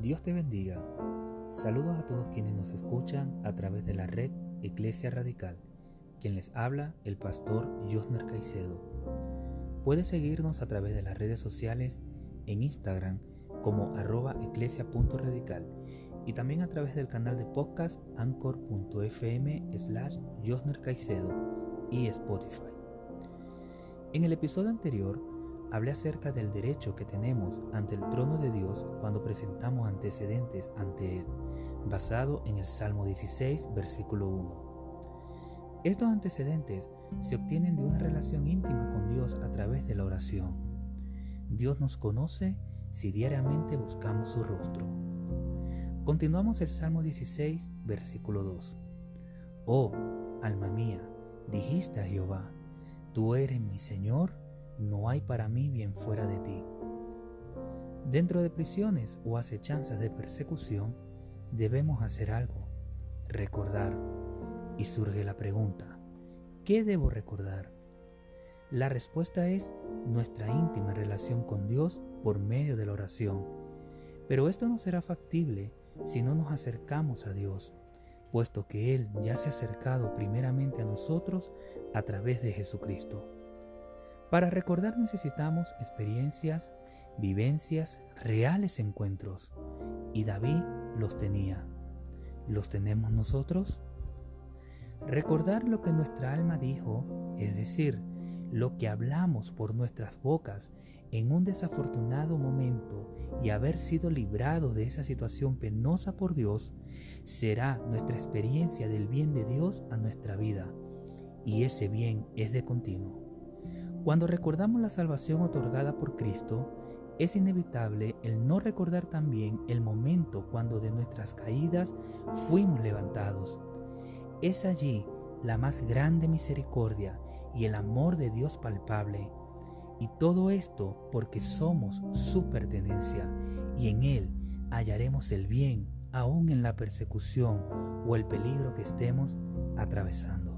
Dios te bendiga. Saludos a todos quienes nos escuchan a través de la red Iglesia Radical. Quien les habla, el pastor Josner Caicedo. Puedes seguirnos a través de las redes sociales en Instagram como arroba eclesia.radical y también a través del canal de podcast anchor.fm slash Josner Caicedo y Spotify. En el episodio anterior hablé acerca del derecho que tenemos ante el trono de Dios cuando presentamos antecedentes ante Él, basado en el Salmo 16, versículo 1. Estos antecedentes se obtienen de una relación íntima con Dios a través de la oración. Dios nos conoce si diariamente buscamos su rostro. Continuamos el Salmo 16, versículo 2. Oh, alma mía, dijiste a Jehová, Tú eres mi Señor, no hay para mí bien fuera de ti. Dentro de prisiones o acechanzas de persecución, debemos hacer algo, recordar. Y surge la pregunta, ¿qué debo recordar? La respuesta es nuestra íntima relación con Dios por medio de la oración. Pero esto no será factible si no nos acercamos a Dios puesto que Él ya se ha acercado primeramente a nosotros a través de Jesucristo. Para recordar necesitamos experiencias, vivencias, reales encuentros, y David los tenía. ¿Los tenemos nosotros? Recordar lo que nuestra alma dijo, es decir, lo que hablamos por nuestras bocas en un desafortunado momento y haber sido librado de esa situación penosa por Dios, será nuestra experiencia del bien de Dios a nuestra vida, y ese bien es de continuo. Cuando recordamos la salvación otorgada por Cristo, es inevitable el no recordar también el momento cuando de nuestras caídas fuimos levantados. Es allí la más grande misericordia y el amor de Dios palpable. Y todo esto porque somos su pertenencia y en Él hallaremos el bien aún en la persecución o el peligro que estemos atravesando.